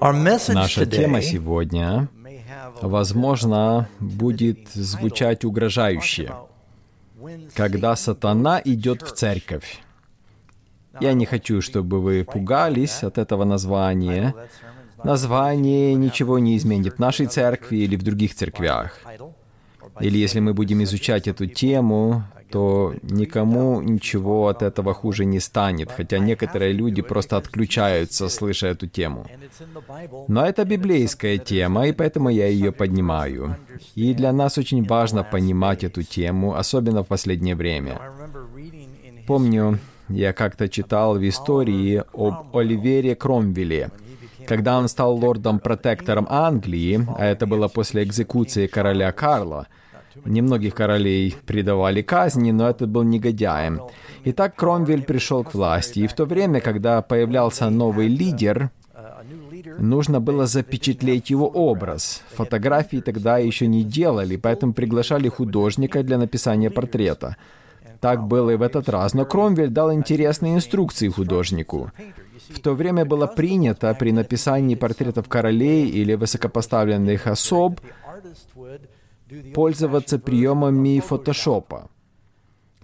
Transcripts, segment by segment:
Наша тема сегодня, возможно, будет звучать угрожающе, когда сатана идет в церковь. Я не хочу, чтобы вы пугались от этого названия. Название ничего не изменит в нашей церкви или в других церквях. Или если мы будем изучать эту тему, то никому ничего от этого хуже не станет, хотя некоторые люди просто отключаются, слыша эту тему. Но это библейская тема, и поэтому я ее поднимаю. И для нас очень важно понимать эту тему, особенно в последнее время. Помню, я как-то читал в истории об Оливере Кромвеле, когда он стал лордом-протектором Англии, а это было после экзекуции короля Карла – Немногих королей предавали казни, но это был негодяем. Итак, Кромвель пришел к власти, и в то время, когда появлялся новый лидер, нужно было запечатлеть его образ. Фотографии тогда еще не делали, поэтому приглашали художника для написания портрета. Так было и в этот раз, но Кромвель дал интересные инструкции художнику. В то время было принято при написании портретов королей или высокопоставленных особ пользоваться приемами фотошопа.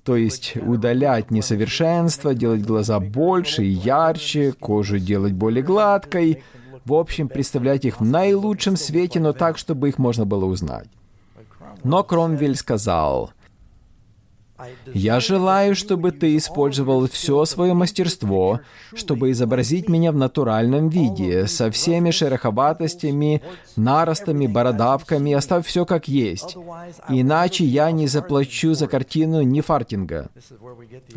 То есть удалять несовершенство, делать глаза больше и ярче, кожу делать более гладкой. В общем, представлять их в наилучшем свете, но так, чтобы их можно было узнать. Но Кромвель сказал, я желаю, чтобы ты использовал все свое мастерство, чтобы изобразить меня в натуральном виде, со всеми шероховатостями, наростами, бородавками, оставь все как есть. Иначе я не заплачу за картину ни фартинга.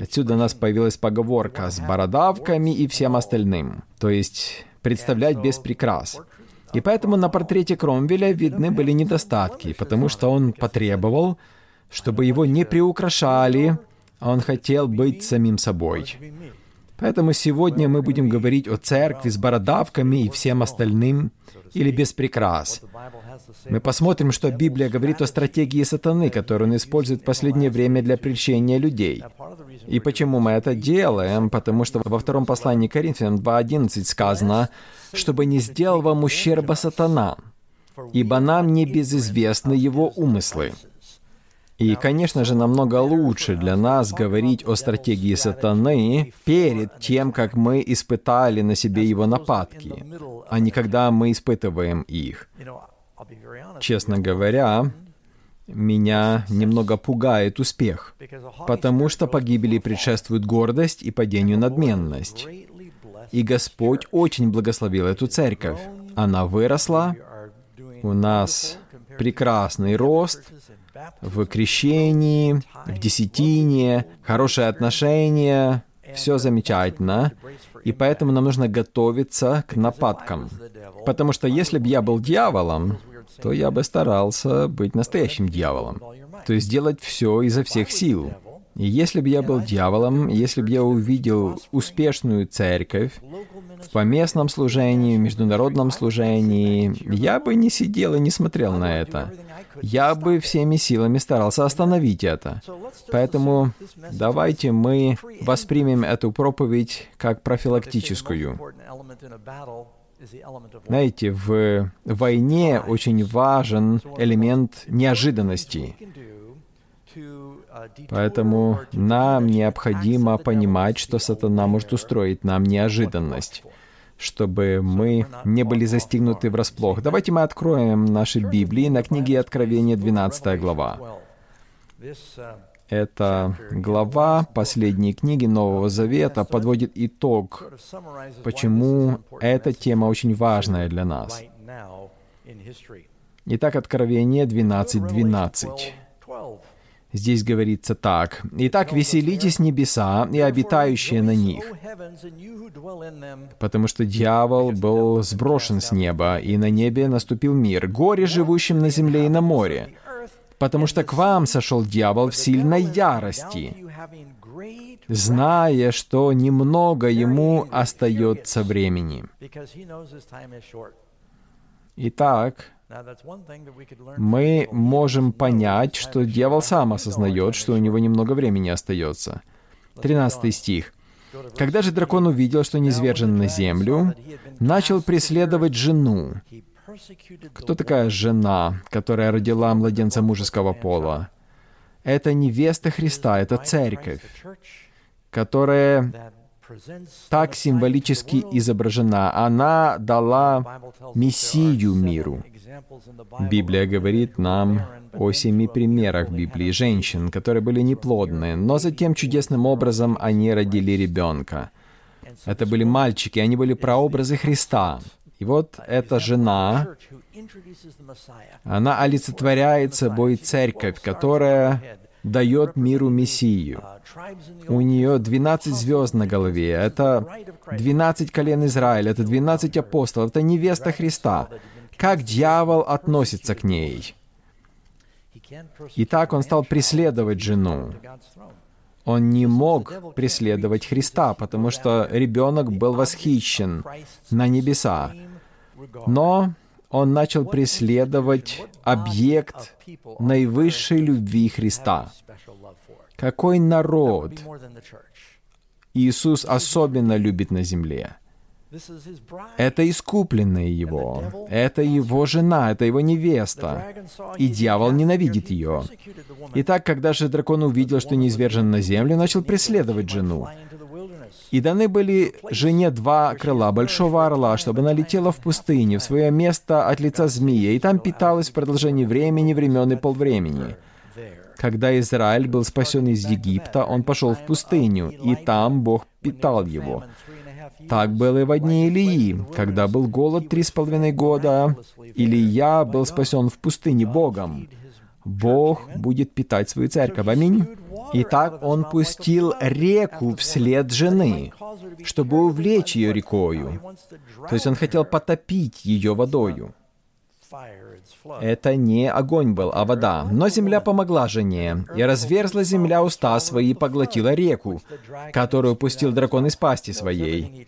Отсюда у нас появилась поговорка с бородавками и всем остальным. То есть представлять без прикрас. И поэтому на портрете Кромвеля видны были недостатки, потому что он потребовал, чтобы его не приукрашали, а он хотел быть самим собой. Поэтому сегодня мы будем говорить о церкви с бородавками и всем остальным, или без прикрас. Мы посмотрим, что Библия говорит о стратегии сатаны, которую он использует в последнее время для прельщения людей. И почему мы это делаем? Потому что во втором послании Коринфянам 2.11 сказано, «Чтобы не сделал вам ущерба сатана, ибо нам не безызвестны его умыслы». И, конечно же, намного лучше для нас говорить о стратегии сатаны перед тем, как мы испытали на себе его нападки, а не когда мы испытываем их. Честно говоря, меня немного пугает успех, потому что погибели предшествует гордость и падению надменность. И Господь очень благословил эту церковь. Она выросла, у нас прекрасный рост, в крещении, в десятине, хорошие отношения, все замечательно. И поэтому нам нужно готовиться к нападкам. Потому что если бы я был дьяволом, то я бы старался быть настоящим дьяволом. То есть делать все изо всех сил. И если бы я был дьяволом, если бы я увидел успешную церковь в поместном служении, в международном служении, я бы не сидел и не смотрел на это я бы всеми силами старался остановить это. Поэтому давайте мы воспримем эту проповедь как профилактическую. Знаете, в войне очень важен элемент неожиданности. Поэтому нам необходимо понимать, что сатана может устроить нам неожиданность чтобы мы не были застигнуты врасплох. Давайте мы откроем наши Библии на книге Откровения, 12 глава. Эта глава последней книги Нового Завета подводит итог, почему эта тема очень важная для нас. Итак, Откровение 12.12. 12. Здесь говорится так. «Итак, веселитесь небеса и обитающие на них, потому что дьявол был сброшен с неба, и на небе наступил мир, горе живущим на земле и на море, потому что к вам сошел дьявол в сильной ярости, зная, что немного ему остается времени». Итак, мы можем понять, что дьявол сам осознает, что у него немного времени остается. 13 стих. Когда же дракон увидел, что низвержен на землю, начал преследовать жену. Кто такая жена, которая родила младенца мужеского пола? Это невеста Христа, это церковь, которая так символически изображена. Она дала Мессию миру. Библия говорит нам о семи примерах Библии женщин, которые были неплодны, но затем чудесным образом они родили ребенка. Это были мальчики, они были прообразы Христа. И вот эта жена, она олицетворяет собой церковь, которая дает миру Мессию. У нее 12 звезд на голове. Это 12 колен Израиля, это 12 апостолов, это невеста Христа. Как дьявол относится к ней? И так он стал преследовать жену. Он не мог преследовать Христа, потому что ребенок был восхищен на небеса. Но он начал преследовать объект наивысшей любви Христа. Какой народ Иисус особенно любит на земле? Это искупленная его. Это его жена, это его невеста. И дьявол ненавидит ее. Итак, когда же дракон увидел, что неизвержен на землю, начал преследовать жену. И даны были жене два крыла большого орла, чтобы она летела в пустыне, в свое место от лица змея, и там питалась в продолжении времени, времен и полвремени. Когда Израиль был спасен из Египта, он пошел в пустыню, и там Бог питал его. Так было и в дни Илии, когда был голод три с половиной года. Илия был спасен в пустыне Богом. Бог будет питать свою церковь. Аминь. Итак, он пустил реку вслед жены, чтобы увлечь ее рекою. То есть он хотел потопить ее водою. Это не огонь был, а вода. Но земля помогла жене, и разверзла земля уста свои и поглотила реку, которую пустил дракон из пасти своей.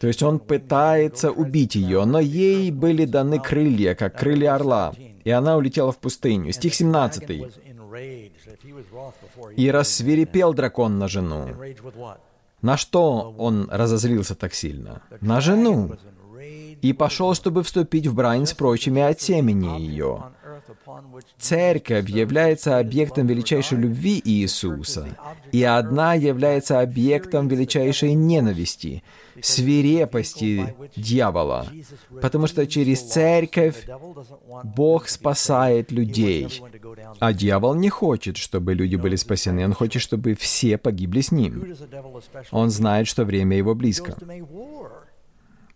То есть он пытается убить ее, но ей были даны крылья, как крылья орла, и она улетела в пустыню. Стих 17. «И рассверепел дракон на жену». На что он разозлился так сильно? На жену и пошел, чтобы вступить в брань с прочими от семени ее. Церковь является объектом величайшей любви Иисуса, и одна является объектом величайшей ненависти, свирепости дьявола, потому что через церковь Бог спасает людей, а дьявол не хочет, чтобы люди были спасены, он хочет, чтобы все погибли с ним. Он знает, что время его близко.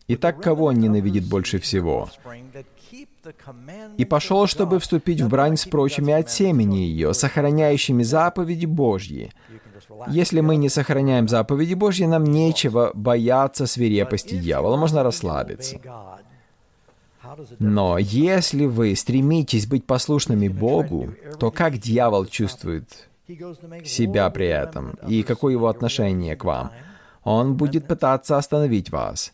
Итак, кого он ненавидит больше всего? «И пошел, чтобы вступить в брань с прочими от семени ее, сохраняющими заповеди Божьи». Если мы не сохраняем заповеди Божьи, нам нечего бояться свирепости дьявола, можно расслабиться. Но если вы стремитесь быть послушными Богу, то как дьявол чувствует себя при этом? И какое его отношение к вам? Он будет пытаться остановить вас.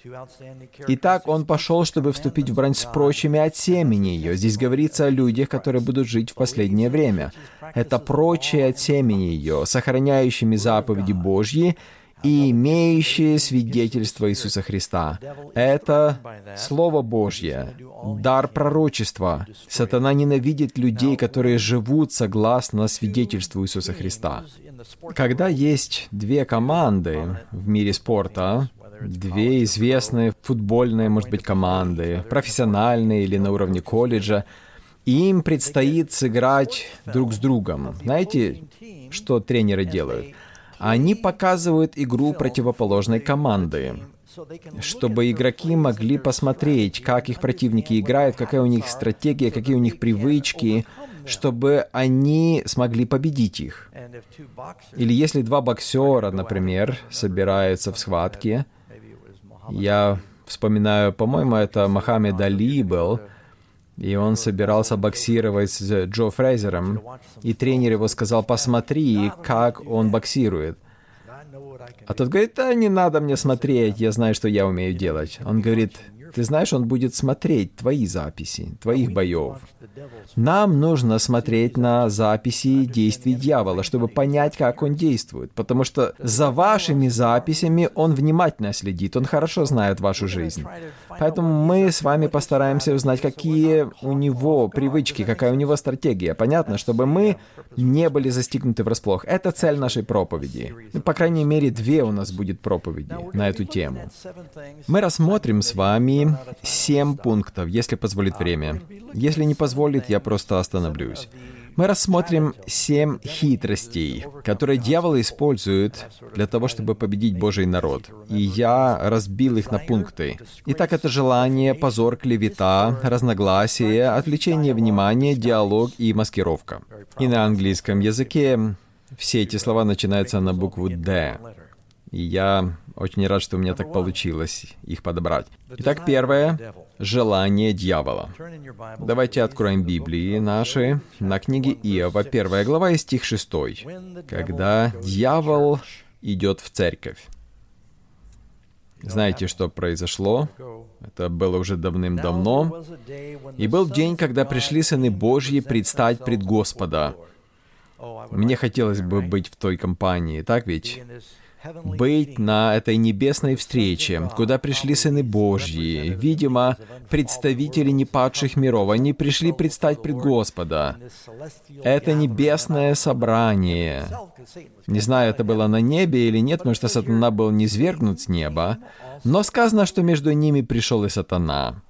Итак, он пошел, чтобы вступить в брань с прочими от семени ее. Здесь говорится о людях, которые будут жить в последнее время. Это прочие от семени ее, сохраняющими заповеди Божьи и имеющие свидетельство Иисуса Христа. Это Слово Божье, дар пророчества. Сатана ненавидит людей, которые живут согласно свидетельству Иисуса Христа. Когда есть две команды в мире спорта, две известные футбольные, может быть, команды, профессиональные или на уровне колледжа, им предстоит сыграть друг с другом. Знаете, что тренеры делают? Они показывают игру противоположной команды, чтобы игроки могли посмотреть, как их противники играют, какая у них стратегия, какие у них привычки, чтобы они смогли победить их. Или если два боксера, например, собираются в схватке, я вспоминаю, по-моему, это Мохаммед Али был, и он собирался боксировать с Джо Фрейзером, и тренер его сказал, посмотри, как он боксирует. А тот говорит, да не надо мне смотреть, я знаю, что я умею делать. Он говорит, Ты знаешь, он будет смотреть твои записи, твоих боев. Нам нужно смотреть на записи действий дьявола, чтобы понять, как он действует. Потому что за вашими записями он внимательно следит, он хорошо знает вашу жизнь. Поэтому мы с вами постараемся узнать, какие у него привычки, какая у него стратегия. Понятно, чтобы мы не были застигнуты врасплох. Это цель нашей проповеди. Ну, по крайней мере, две у нас будет проповеди на эту тему. Мы рассмотрим с вами семь пунктов, если позволит время. Если не позволит, я просто остановлюсь. Мы рассмотрим семь хитростей, которые дьявол использует для того, чтобы победить Божий народ. И я разбил их на пункты. Итак, это желание, позор, клевета, разногласие, отвлечение внимания, диалог и маскировка. И на английском языке все эти слова начинаются на букву «Д». И я очень рад, что у меня так получилось их подобрать. Итак, первое — желание дьявола. Давайте откроем Библии наши на книге Иова, первая глава и стих 6. Когда дьявол идет в церковь. Знаете, что произошло? Это было уже давным-давно. И был день, когда пришли сыны Божьи предстать пред Господа. Мне хотелось бы быть в той компании, так ведь? Быть на этой небесной встрече, куда пришли сыны Божьи, видимо, представители непадших миров. Они пришли предстать пред Господа. Это небесное собрание. Не знаю, это было на небе или нет, потому что сатана был низвергнут с неба, но сказано, что между ними пришел и сатана.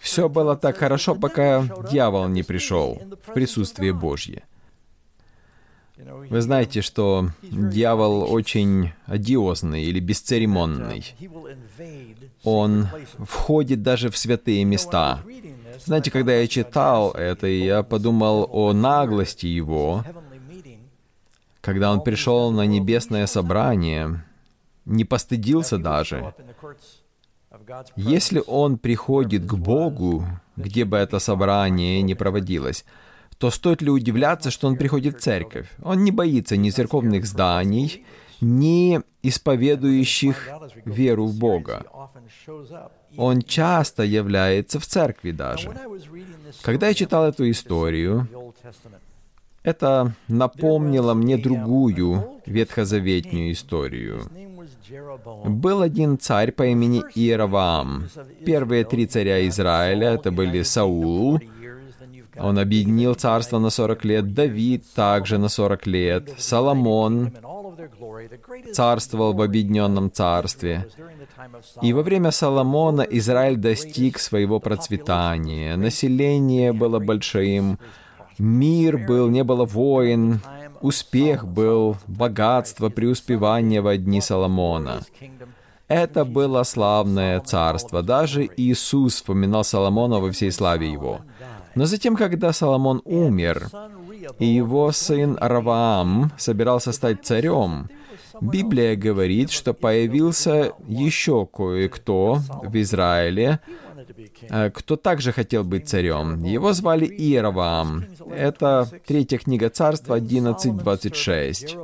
Все было так хорошо, пока дьявол не пришел в присутствие Божье. Вы знаете, что дьявол очень одиозный или бесцеремонный. Он входит даже в святые места. Знаете, когда я читал это, я подумал о наглости его, когда он пришел на небесное собрание, не постыдился даже. Если он приходит к Богу, где бы это собрание ни проводилось, то стоит ли удивляться, что он приходит в церковь? Он не боится ни церковных зданий, ни исповедующих веру в Бога. Он часто является в церкви даже. Когда я читал эту историю, это напомнило мне другую ветхозаветнюю историю. Был один царь по имени Иераваам. Первые три царя Израиля, это были Саул, он объединил царство на 40 лет, Давид также на 40 лет, Соломон царствовал в объединенном царстве. И во время Соломона Израиль достиг своего процветания. Население было большим, мир был, не было войн, успех был, богатство, преуспевание в дни Соломона. Это было славное царство. Даже Иисус вспоминал Соломона во всей славе его. Но затем, когда Соломон умер, и его сын Раваам собирался стать царем, Библия говорит, что появился еще кое-кто в Израиле, э, кто также хотел быть царем. Его звали Иераваам. Это третья книга царства 11.26.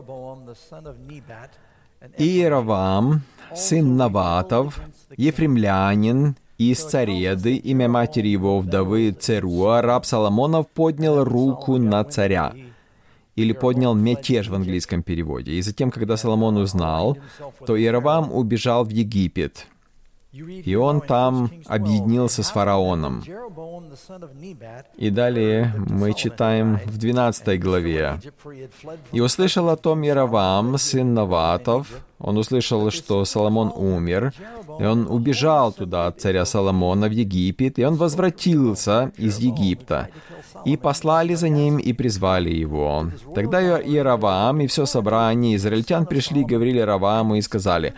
Иераваам, сын Наватов, ефремлянин, из Цареды, имя матери его вдовы Церуа, раб Соломонов поднял руку на царя. Или поднял мятеж в английском переводе. И затем, когда Соломон узнал, то Иеравам убежал в Египет. И он там объединился с фараоном. И далее мы читаем в 12 главе. «И услышал о том Яровам, сын Наватов, он услышал, что Соломон умер, и он убежал туда от царя Соломона в Египет, и он возвратился из Египта. И послали за ним и призвали его. Тогда Иеравам и все собрание израильтян пришли, говорили Раваму и сказали,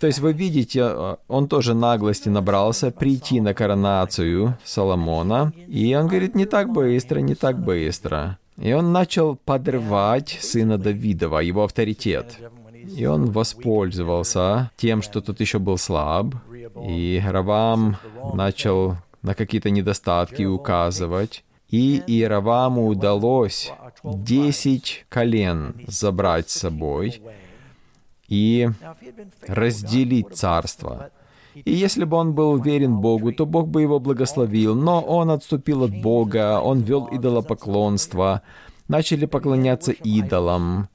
то есть вы видите, э, он тоже наглости набрался прийти на коронацию Соломона, и он говорит, не так быстро, не так быстро. И он начал подрывать сына Давидова, его авторитет. И он воспользовался тем, что тот еще был слаб, и Равам начал на какие-то недостатки указывать. И Иераваму удалось десять колен забрать с собой, и разделить царство. И если бы он был верен Богу, то Бог бы его благословил. Но он отступил от Бога, он вел идолопоклонство, начали поклоняться идолам.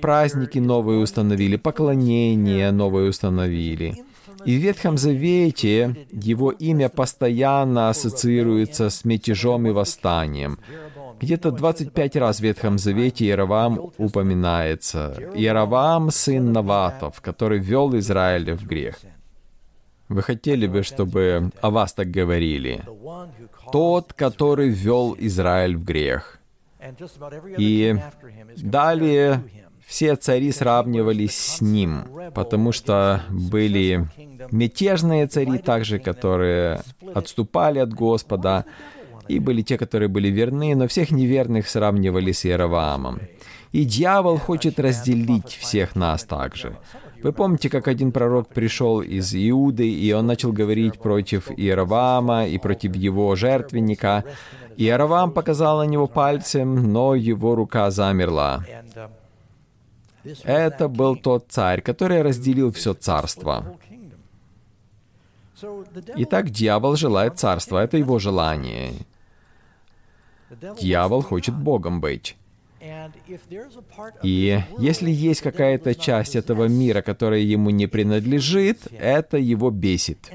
Праздники новые установили, поклонения новые установили. И в Ветхом Завете его имя постоянно ассоциируется с мятежом и восстанием. Где-то 25 раз в Ветхом Завете Иеравам упоминается. Иеравам — сын Наватов, который вел Израиля в грех. Вы хотели бы, чтобы о вас так говорили? Тот, который ввел Израиль в грех. И далее все цари сравнивались с ним, потому что были мятежные цари также, которые отступали от Господа, и были те, которые были верны, но всех неверных сравнивали с Иераваамом. И дьявол хочет разделить всех нас также. Вы помните, как один пророк пришел из Иуды, и он начал говорить против Иераваама и против его жертвенника. Иераваам показал на него пальцем, но его рука замерла. Это был тот царь, который разделил все царство. Итак, дьявол желает царства, это его желание. Дьявол хочет Богом быть. И если есть какая-то часть этого мира, которая ему не принадлежит, это его бесит.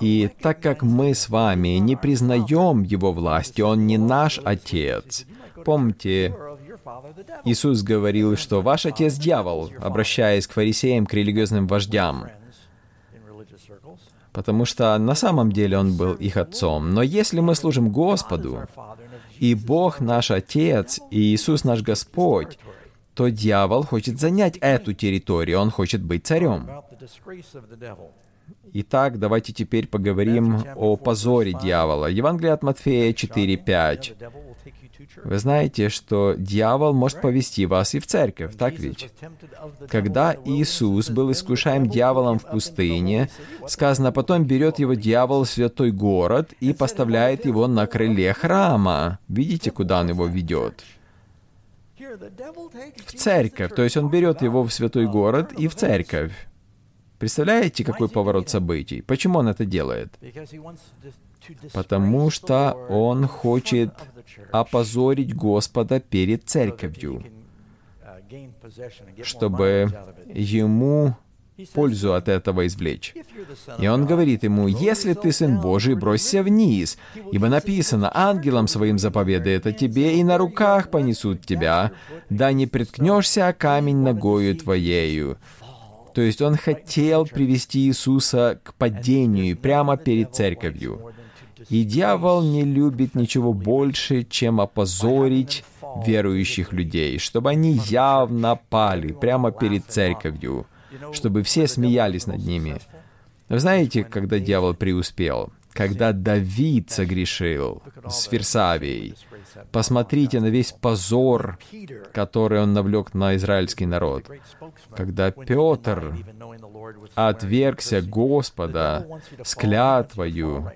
И так как мы с вами не признаем его власти, он не наш отец. Помните, Иисус говорил, что ваш отец дьявол, обращаясь к фарисеям, к религиозным вождям потому что на самом деле Он был их отцом. Но если мы служим Господу, и Бог наш Отец, и Иисус наш Господь, то дьявол хочет занять эту территорию, он хочет быть царем. Итак, давайте теперь поговорим о позоре дьявола. Евангелие от Матфея 4.5. Вы знаете, что дьявол может повести вас и в церковь, так ведь? Когда Иисус был искушаем дьяволом в пустыне, сказано, потом берет его дьявол в святой город и поставляет его на крыле храма. Видите, куда он его ведет? В церковь. То есть он берет его в святой город и в церковь. Представляете, какой поворот событий? Почему он это делает? Потому что он хочет опозорить Господа перед церковью, чтобы ему пользу от этого извлечь. И он говорит ему, «Если ты Сын Божий, бросься вниз, ибо написано, ангелом своим заповедает о тебе, и на руках понесут тебя, да не приткнешься о камень ногою твоею». То есть он хотел привести Иисуса к падению прямо перед церковью. И дьявол не любит ничего больше, чем опозорить верующих людей, чтобы они явно пали прямо перед церковью, чтобы все смеялись над ними. Вы знаете, когда дьявол преуспел? Когда Давид согрешил с Ферсавией. Посмотрите на весь позор, который он навлек на израильский народ. Когда Петр отвергся Господа с клятвою,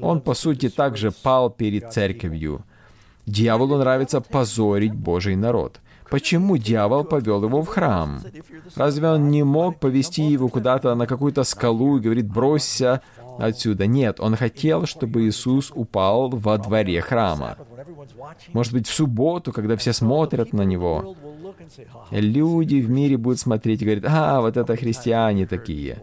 он, по сути, также пал перед церковью. Дьяволу нравится позорить Божий народ. Почему дьявол повел его в храм? Разве он не мог повести его куда-то на какую-то скалу и говорит, бросься отсюда? Нет, он хотел, чтобы Иисус упал во дворе храма. Может быть, в субботу, когда все смотрят на него, люди в мире будут смотреть и говорить, а, вот это христиане такие.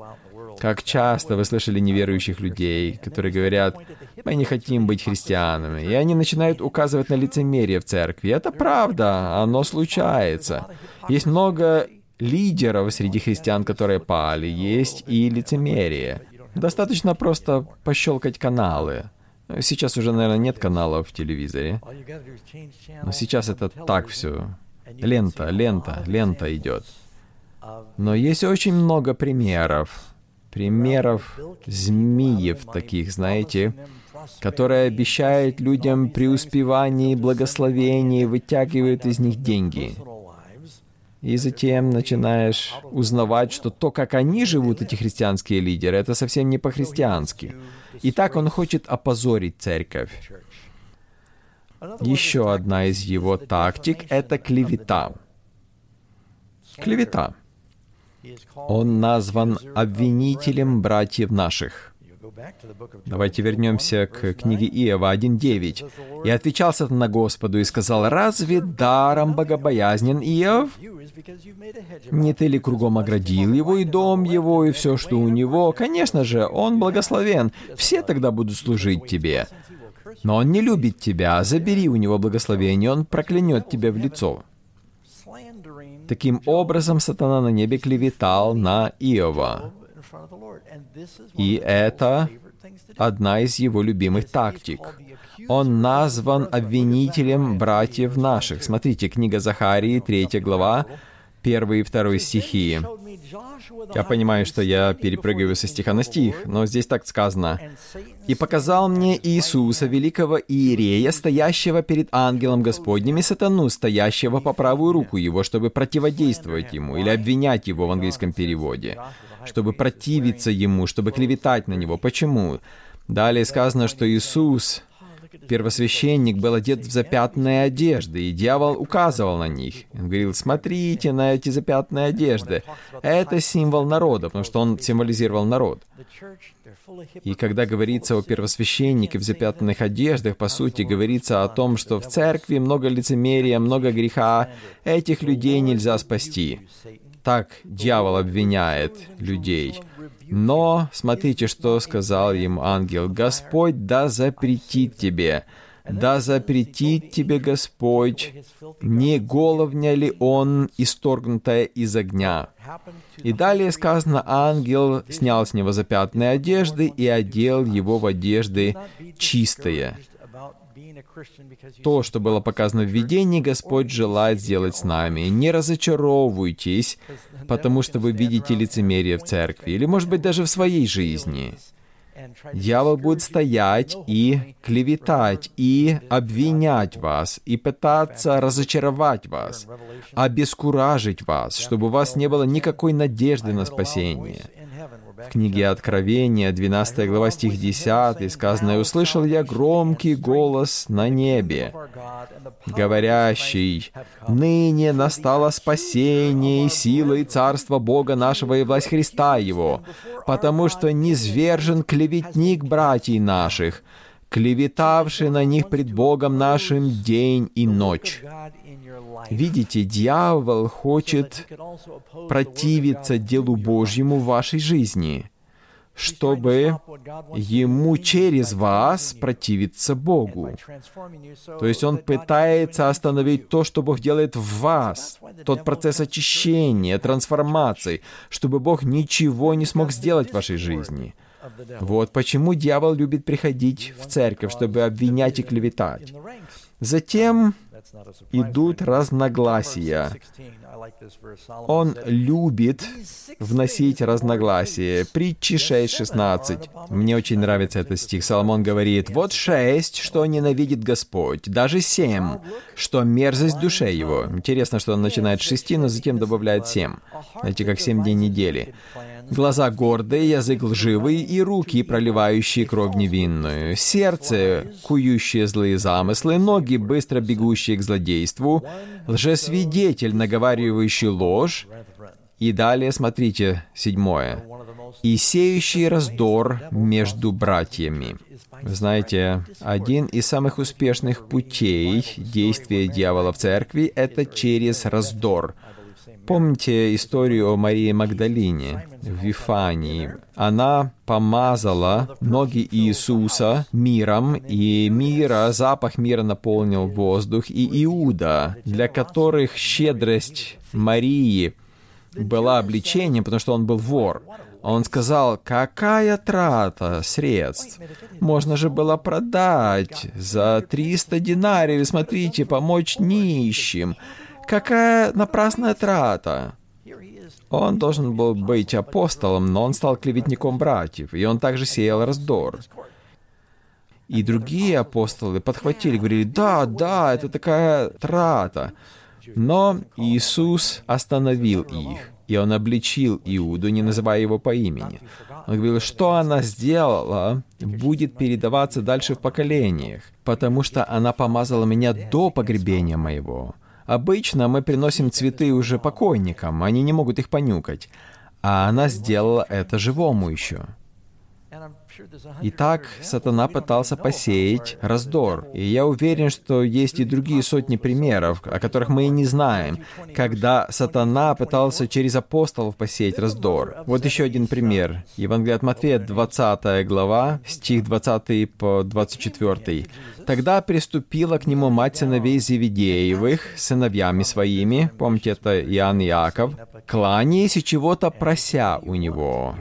Как часто вы слышали неверующих людей, которые говорят, мы не хотим быть христианами, и они начинают указывать на лицемерие в церкви. Это правда, оно случается. Есть много лидеров среди христиан, которые пали, есть и лицемерие. Достаточно просто пощелкать каналы. Сейчас уже, наверное, нет каналов в телевизоре. Но сейчас это так все. Лента, лента, лента идет. Но есть очень много примеров примеров змеев таких, знаете, которые обещают людям преуспевание благословение, вытягивают из них деньги. И затем начинаешь узнавать, что то, как они живут, эти христианские лидеры, это совсем не по-христиански. И так он хочет опозорить церковь. Еще одна из его тактик — это клевета. Клевета. Он назван обвинителем братьев наших. Давайте вернемся к книге Иова 1.9. «И отвечал на Господу и сказал, «Разве даром богобоязнен Иов? Не ты ли кругом оградил его и дом его, и все, что у него? Конечно же, он благословен. Все тогда будут служить тебе. Но он не любит тебя. Забери у него благословение, он проклянет тебя в лицо». Таким образом, сатана на небе клеветал на Иова. И это одна из его любимых тактик. Он назван обвинителем братьев наших. Смотрите, книга Захарии, 3 глава, 1 и 2 стихи. Я понимаю, что я перепрыгиваю со стиха на стих, но здесь так сказано. «И показал мне Иисуса, великого Иерея, стоящего перед ангелом Господним, и сатану, стоящего по правую руку его, чтобы противодействовать ему, или обвинять его в английском переводе, чтобы противиться ему, чтобы клеветать на него. Почему? Далее сказано, что Иисус Первосвященник был одет в запятные одежды, и дьявол указывал на них. Он говорил, смотрите на эти запятные одежды. Это символ народа, потому что он символизировал народ. И когда говорится о первосвященнике в запятнанных одеждах, по сути, говорится о том, что в церкви много лицемерия, много греха, этих людей нельзя спасти. Так дьявол обвиняет людей. Но смотрите, что сказал им ангел. «Господь да запретит тебе, да запретит тебе Господь, не головня ли он, исторгнутая из огня?» И далее сказано, ангел снял с него запятные одежды и одел его в одежды чистые. То, что было показано в видении, Господь желает сделать с нами. Не разочаровывайтесь, потому что вы видите лицемерие в церкви, или, может быть, даже в своей жизни. Дьявол будет стоять и клеветать, и обвинять вас, и пытаться разочаровать вас, обескуражить вас, чтобы у вас не было никакой надежды на спасение. В книге Откровения, 12 глава, стих 10, сказано, «И услышал я громкий голос на небе, говорящий, «Ныне настало спасение и сила и царство Бога нашего и власть Христа Его, потому что низвержен клеветник братьев наших, клеветавший на них пред Богом нашим день и ночь». Видите, дьявол хочет противиться делу Божьему в вашей жизни, чтобы ему через вас противиться Богу. То есть он пытается остановить то, что Бог делает в вас, тот процесс очищения, трансформации, чтобы Бог ничего не смог сделать в вашей жизни. Вот почему дьявол любит приходить в церковь, чтобы обвинять и клеветать. Затем идут разногласия. Он любит вносить разногласия. Притчи 6.16. Мне очень нравится этот стих. Соломон говорит, «Вот шесть, что ненавидит Господь, даже семь, что мерзость душе его». Интересно, что он начинает с шести, но затем добавляет семь. Знаете, как семь дней недели. Глаза гордые, язык лживый и руки, проливающие кровь невинную. Сердце, кующее злые замыслы, ноги, быстро бегущие к злодейству, лжесвидетель, наговаривающий ложь. И далее, смотрите, седьмое. «И сеющий раздор между братьями». Знаете, один из самых успешных путей действия дьявола в церкви — это через раздор — Помните историю о Марии Магдалине в Вифании? Она помазала ноги Иисуса миром, и мира, запах мира наполнил воздух, и Иуда, для которых щедрость Марии была обличением, потому что он был вор. Он сказал, какая трата средств? Можно же было продать за 300 динариев, смотрите, помочь нищим. Какая напрасная трата! Он должен был быть апостолом, но он стал клеветником братьев, и он также сеял раздор. И другие апостолы подхватили, говорили, да, да, это такая трата. Но Иисус остановил их, и он обличил Иуду, не называя его по имени. Он говорил, что она сделала, будет передаваться дальше в поколениях, потому что она помазала меня до погребения моего. Обычно мы приносим цветы уже покойникам, они не могут их понюкать. а она сделала это живому еще. Итак, сатана пытался посеять раздор. И я уверен, что есть и другие сотни примеров, о которых мы и не знаем, когда сатана пытался через апостолов посеять раздор. Вот еще один пример. Евангелие от Матфея, 20 глава, стих 20 по 24. «Тогда приступила к нему мать сыновей Зеведеевых, сыновьями своими, помните, это Иоанн и Иаков, кланяясь и чего-то прося у него».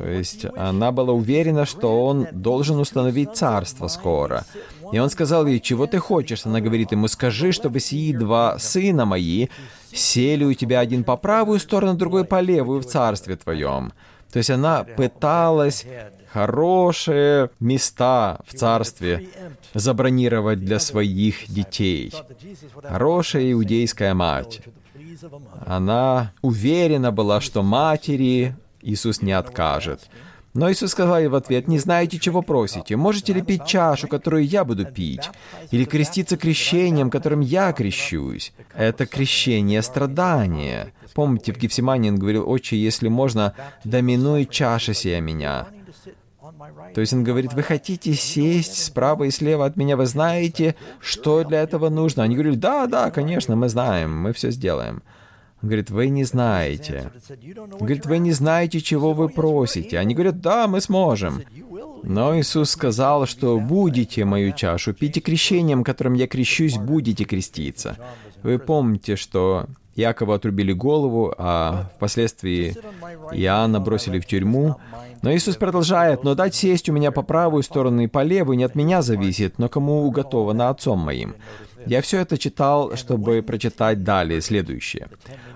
То есть она была уверена, что он должен установить царство скоро. И он сказал ей, чего ты хочешь? Она говорит ему, скажи, чтобы сии два сына мои сели у тебя один по правую сторону, другой по левую в царстве твоем. То есть она пыталась хорошие места в царстве забронировать для своих детей. Хорошая иудейская мать. Она уверена была, что матери Иисус не откажет. Но Иисус сказал ей в ответ, «Не знаете, чего просите? Можете ли пить чашу, которую я буду пить? Или креститься крещением, которым я крещусь? Это крещение страдания». Помните, в Гефсимане он говорил, «Отче, если можно, доминуй чаша сия меня». То есть он говорит, вы хотите сесть справа и слева от меня, вы знаете, что для этого нужно? Они говорили, да, да, конечно, мы знаем, мы все сделаем. Говорит, вы не знаете. Говорит, вы не знаете, чего вы просите. Они говорят, да, мы сможем. Но Иисус сказал, что будете мою чашу, пейте крещением, которым я крещусь, будете креститься. Вы помните, что Якова отрубили голову, а впоследствии Иоанна бросили в тюрьму. Но Иисус продолжает, «Но дать сесть у меня по правую сторону и по левую не от меня зависит, но кому уготовано Отцом моим». Я все это читал, чтобы прочитать далее следующее.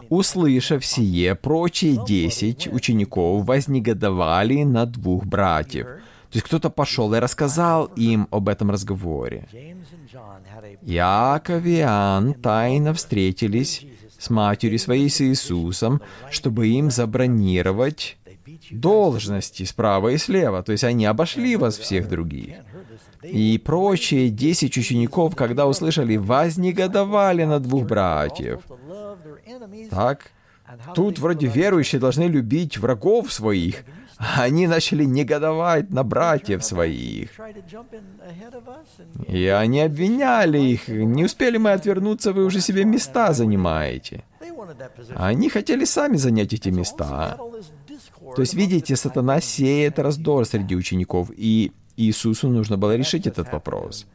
Услышав сие, прочие десять учеников вознегодовали на двух братьев. То есть кто-то пошел и рассказал им об этом разговоре. Иаков и Иоанн тайно встретились с матерью своей с Иисусом, чтобы им забронировать должности справа и слева. То есть они обошли вас всех других. И прочие десять учеников, когда услышали, вознегодовали на двух братьев. Так, тут вроде верующие должны любить врагов своих, а они начали негодовать на братьев своих. И они обвиняли их. Не успели мы отвернуться, вы уже себе места занимаете. Они хотели сами занять эти места. То есть, видите, сатана сеет раздор среди учеников, и Иисусу нужно было решить этот вопрос.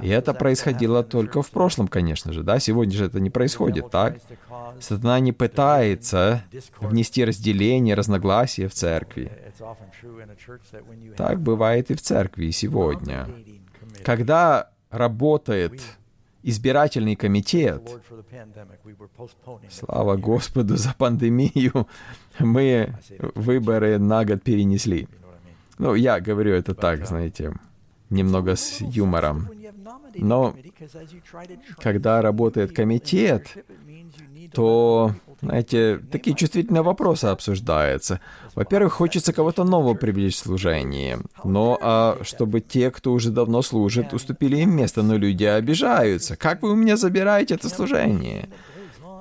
И это происходило только в прошлом, конечно же, да? Сегодня же это не происходит, так? Сатана не пытается внести разделение, разногласия в церкви. Так бывает и в церкви сегодня. Когда работает избирательный комитет, слава Господу за пандемию, мы выборы на год перенесли. Ну, я говорю это так, знаете, немного с юмором. Но когда работает комитет, то, знаете, такие чувствительные вопросы обсуждаются. Во-первых, хочется кого-то нового привлечь в служение. Но а чтобы те, кто уже давно служит, уступили им место, но люди обижаются. Как вы у меня забираете это служение?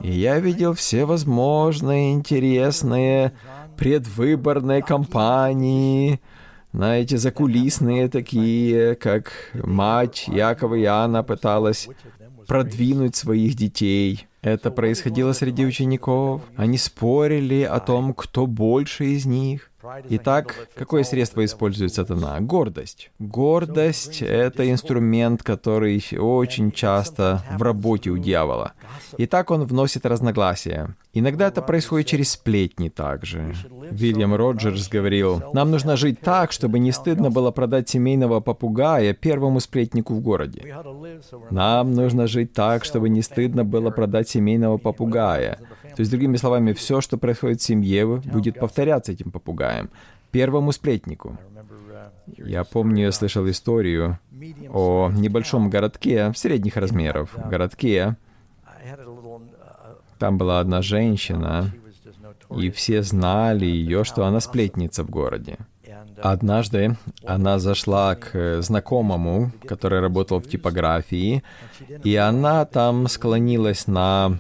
И я видел все возможные интересные предвыборные кампании, знаете, закулисные такие, как мать Якова и Иоанна пыталась продвинуть своих детей. Это происходило среди учеников. Они спорили о том, кто больше из них. Итак, какое средство использует сатана? Гордость. Гордость — это инструмент, который очень часто в работе у дьявола. Итак, он вносит разногласия. Иногда это происходит через сплетни также. Вильям Роджерс говорил, «Нам нужно жить так, чтобы не стыдно было продать семейного попугая первому сплетнику в городе. Нам нужно жить так, чтобы не стыдно было продать семейного попугая. То есть, другими словами, все, что происходит в семье, будет повторяться этим попугаем. Первому сплетнику. Я помню, я слышал историю о небольшом городке, средних размеров, городке. Там была одна женщина, и все знали ее, что она сплетница в городе. Однажды она зашла к знакомому, который работал в типографии, и она там склонилась на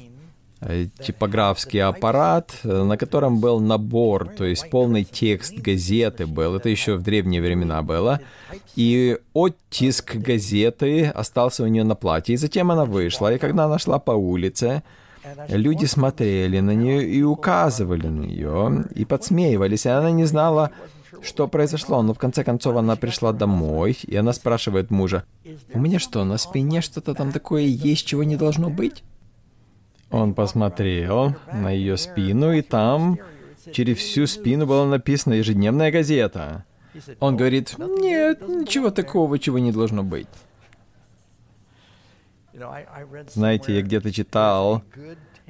э, типографский аппарат, э, на котором был набор, то есть полный текст газеты был. Это еще в древние времена было. И оттиск газеты остался у нее на платье. И затем она вышла, и когда она шла по улице, люди смотрели на нее и указывали на нее, и подсмеивались, и она не знала, что произошло, но в конце концов она пришла домой, и она спрашивает мужа, «У меня что, на спине что-то там такое есть, чего не должно быть?» Он посмотрел на ее спину, и там через всю спину была написана ежедневная газета. Он говорит, «Нет, ничего такого, чего не должно быть». Знаете, я где-то читал,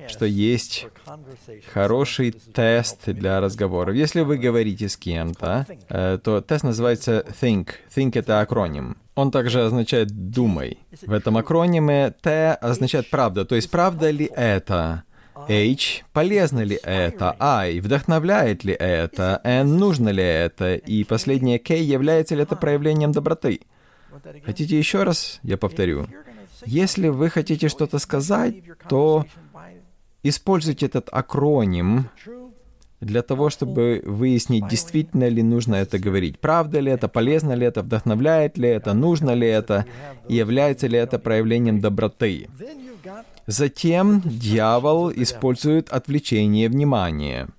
что есть хороший тест для разговоров. Если вы говорите с кем-то, э, то тест называется think. Think — это акроним. Он также означает «думай». В этом акрониме T означает «правда», то есть «правда ли это?» H, полезно ли это? I, вдохновляет ли это? N, нужно ли это? И последнее K, является ли это проявлением доброты? Хотите еще раз? Я повторю. Если вы хотите что-то сказать, то Используйте этот акроним для того, чтобы выяснить, действительно ли нужно это говорить. Правда ли это, полезно ли это, вдохновляет ли это, нужно ли это, является ли это проявлением доброты. Затем дьявол использует отвлечение внимания.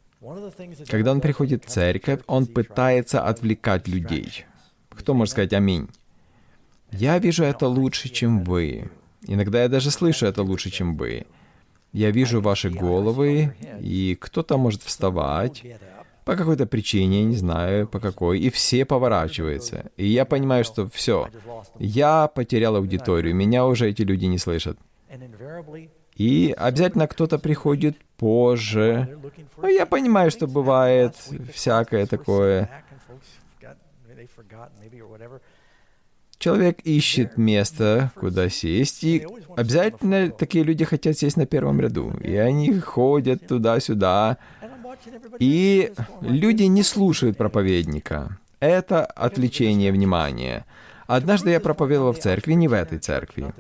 Когда он приходит в церковь, он пытается отвлекать людей. Кто может сказать «Аминь»? Я вижу это лучше, чем вы. Иногда я даже слышу это лучше, чем вы. Я вижу ваши головы, и кто-то может вставать по какой-то причине, не знаю по какой, и все поворачиваются. И я понимаю, что все, я потерял аудиторию, меня уже эти люди не слышат. И обязательно кто-то приходит позже. Но я понимаю, что бывает всякое такое. Человек ищет место, куда сесть, и обязательно такие люди хотят сесть на первом ряду. И они ходят туда-сюда. И люди не слушают проповедника. Это отвлечение внимания. Однажды я проповедовал в церкви, не в этой церкви.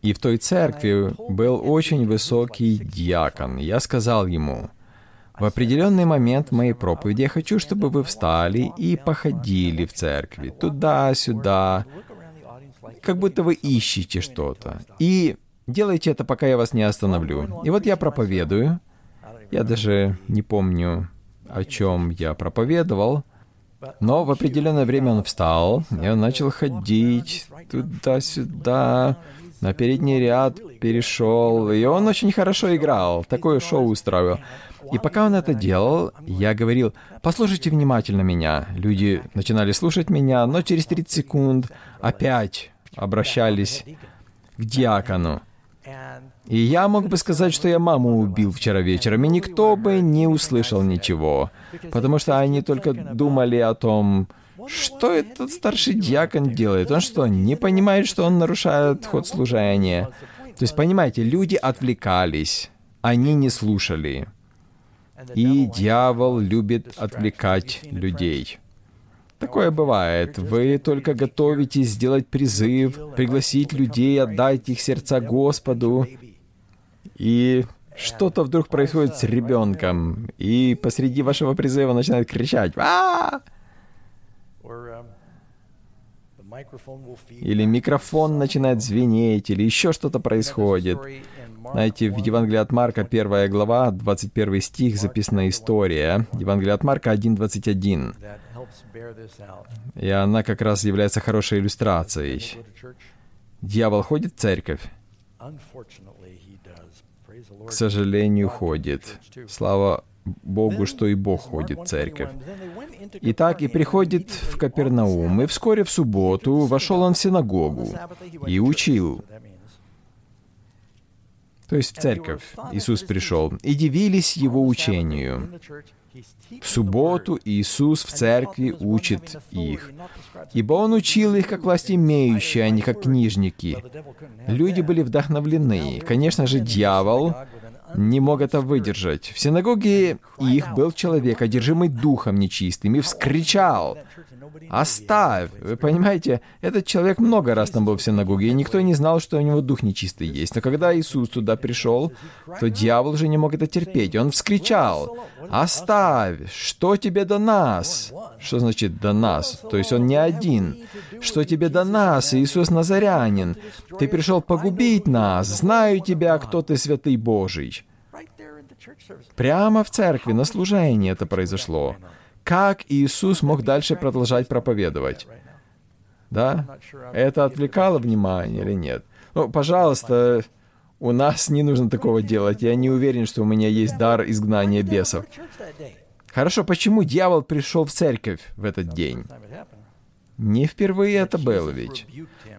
И в той церкви был очень высокий диакон. Я сказал ему, в определенный момент моей проповеди я хочу, чтобы вы встали и походили в церкви, туда-сюда, как будто вы ищете что-то. И делайте это, пока я вас не остановлю. И вот я проповедую. Я даже не помню, о чем я проповедовал. Но в определенное время он встал, и он начал ходить туда-сюда, на передний ряд перешел, и он очень хорошо играл, такое шоу устроил. И пока он это делал, я говорил, послушайте внимательно меня. Люди начинали слушать меня, но через 30 секунд опять обращались к диакону. И я мог бы сказать, что я маму убил вчера вечером, и никто бы не услышал ничего, потому что они только думали о том, что этот старший диакон делает. Он что, не понимает, что он нарушает ход служения? То есть, понимаете, люди отвлекались, они не слушали. И дьявол любит отвлекать людей. Такое бывает. Вы только готовитесь сделать призыв, пригласить людей, отдать их сердца Господу, и что-то вдруг происходит с ребенком, и посреди вашего призыва начинает кричать а Или микрофон начинает звенеть, или еще что-то происходит. Знаете, в Евангелии от Марка, первая глава, 21 стих, записана история. Евангелие от Марка 1.21. И она как раз является хорошей иллюстрацией. Дьявол ходит в церковь? К сожалению, ходит. Слава Богу, что и Бог ходит в церковь. Итак, и приходит в Капернаум, и вскоре в субботу вошел он в синагогу и учил то есть в церковь, Иисус пришел, и дивились Его учению. В субботу Иисус в церкви учит их, ибо Он учил их как власть имеющие, а не как книжники. Люди были вдохновлены. Конечно же, дьявол не мог это выдержать. В синагоге их был человек, одержимый духом нечистым, и вскричал. Оставь! Вы понимаете, этот человек много раз там был в синагоге, и никто не знал, что у него дух нечистый есть. Но когда Иисус туда пришел, то дьявол уже не мог это терпеть. Он вскричал, «Оставь! Что тебе до нас?» Что значит «до нас»? То есть он не один. «Что тебе до нас, Иисус Назарянин? Ты пришел погубить нас. Знаю тебя, кто ты, святый Божий». Прямо в церкви, на служении это произошло. Как Иисус мог дальше продолжать проповедовать? Да? Это отвлекало внимание или нет? Ну, пожалуйста, у нас не нужно такого делать. Я не уверен, что у меня есть дар изгнания бесов. Хорошо, почему дьявол пришел в церковь в этот день? Не впервые это было ведь.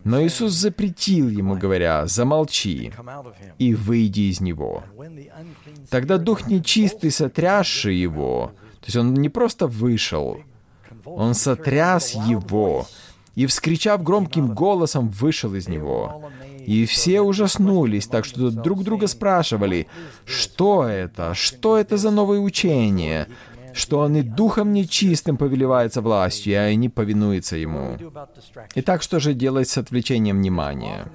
Но Иисус запретил ему, говоря, «Замолчи и выйди из него». Тогда дух нечистый, сотрясший его, то есть он не просто вышел, он сотряс его, и, вскричав громким голосом, вышел из него. И все ужаснулись, так что друг друга спрашивали, что это, что это за новое учение, что он и духом нечистым повелевается властью, а они повинуются ему. Итак, что же делать с отвлечением внимания?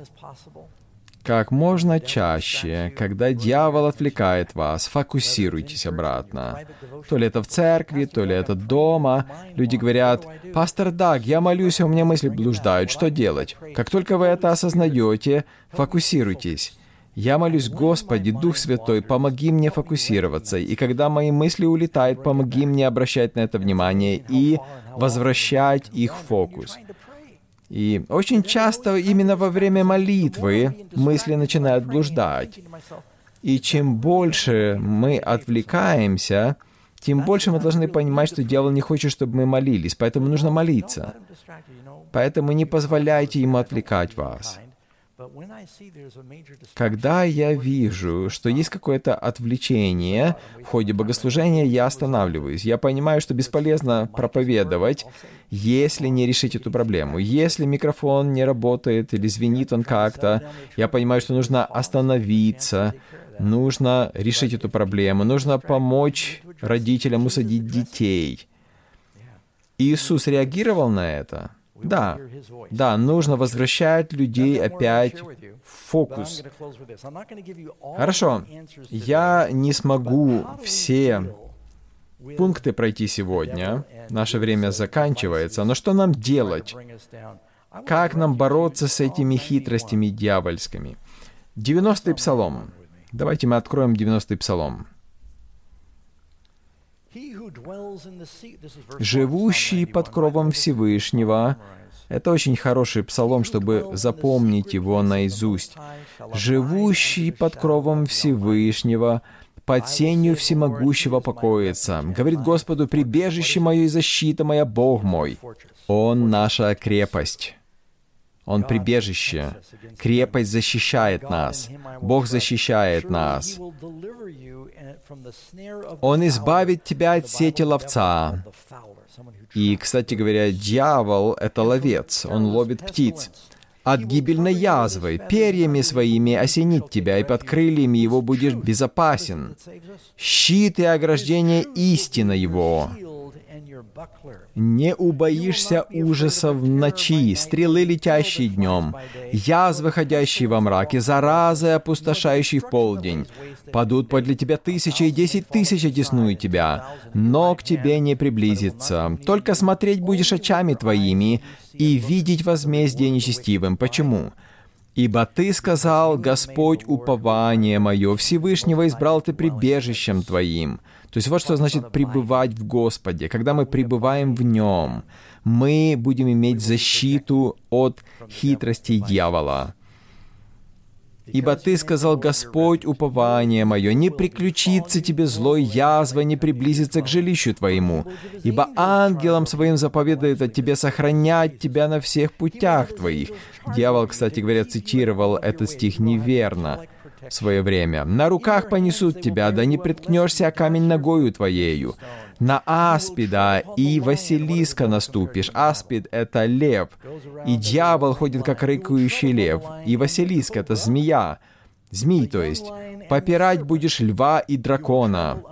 Как можно чаще, когда дьявол отвлекает вас, фокусируйтесь обратно. То ли это в церкви, то ли это дома. Люди говорят, «Пастор Даг, я молюсь, а у меня мысли блуждают. Что делать?» Как только вы это осознаете, фокусируйтесь. Я молюсь, Господи, Дух Святой, помоги мне фокусироваться, и когда мои мысли улетают, помоги мне обращать на это внимание и возвращать их в фокус. И очень часто именно во время молитвы мысли начинают блуждать. И чем больше мы отвлекаемся, тем больше мы должны понимать, что дьявол не хочет, чтобы мы молились, поэтому нужно молиться. Поэтому не позволяйте ему отвлекать вас. Когда я вижу, что есть какое-то отвлечение в ходе богослужения, я останавливаюсь. Я понимаю, что бесполезно проповедовать, если не решить эту проблему. Если микрофон не работает или звенит он как-то, я понимаю, что нужно остановиться, нужно решить эту проблему, нужно помочь родителям усадить детей. Иисус реагировал на это. Да, да, нужно возвращать людей опять в фокус. Хорошо, я не смогу все пункты пройти сегодня. Наше время заканчивается. Но что нам делать? Как нам бороться с этими хитростями дьявольскими? 90-й псалом. Давайте мы откроем 90-й псалом. Живущий под кровом Всевышнего. это очень хороший псалом, чтобы запомнить его наизусть. «Живущий под кровом Всевышнего, под сенью всемогущего покоится. Говорит Господу, прибежище мое и защита моя, Бог мой. Он наша крепость. Он прибежище. Крепость защищает нас. Бог защищает нас. Он избавит тебя от сети ловца. И, кстати говоря, дьявол — это ловец, он ловит птиц. От гибельной язвы, перьями своими осенит тебя, и под крыльями его будешь безопасен. Щит и ограждение истина его. Не убоишься ужасов в ночи, стрелы, летящие днем, язвы, ходящие во мраке, заразы, опустошающие в полдень. Падут подле тебя тысячи и десять тысяч одеснуют тебя, но к тебе не приблизится. Только смотреть будешь очами твоими и видеть возмездие нечестивым. Почему? Ибо ты сказал, Господь, упование мое, Всевышнего избрал ты прибежищем твоим. То есть вот что значит пребывать в Господе. Когда мы пребываем в Нем, мы будем иметь защиту от хитростей дьявола. Ибо ты сказал, Господь, упование мое, не приключится тебе злой язва, не приблизится к жилищу твоему. Ибо ангелом своим заповедует от тебе сохранять тебя на всех путях твоих. Дьявол, кстати говоря, цитировал этот стих неверно в свое время. «На руках понесут тебя, да не приткнешься камень ногою твоею. На аспида и Василиска наступишь. Аспид — это лев, и дьявол ходит, как рыкающий лев. И Василиск — это змея. Змей, то есть. Попирать будешь льва и дракона.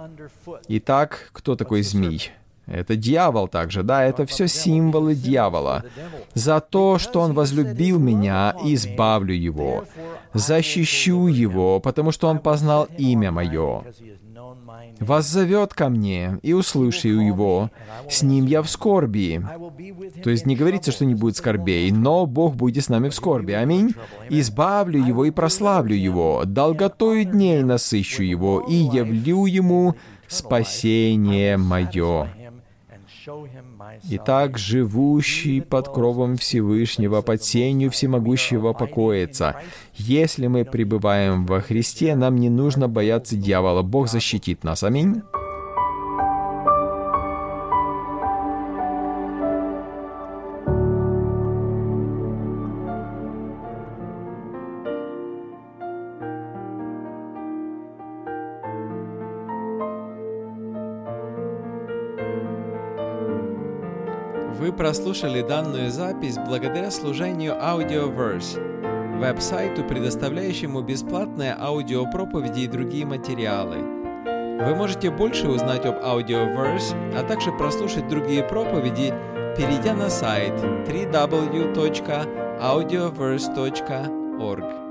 Итак, кто такой змей? Это дьявол также, да, это все символы дьявола. За то, что он возлюбил меня, избавлю его, защищу его, потому что он познал имя мое. Вас зовет ко мне, и услышу его. С ним я в скорби. То есть не говорится, что не будет скорбей, но Бог будет с нами в скорби. Аминь. Избавлю его и прославлю его. Долготою дней насыщу его и явлю ему спасение мое. Итак, живущий под кровом Всевышнего, под сенью всемогущего покоится. Если мы пребываем во Христе, нам не нужно бояться дьявола. Бог защитит нас. Аминь. Прослушали данную запись благодаря служению Audioverse, веб-сайту, предоставляющему бесплатные аудиопроповеди и другие материалы. Вы можете больше узнать об Audioverse, а также прослушать другие проповеди, перейдя на сайт www.audioverse.org.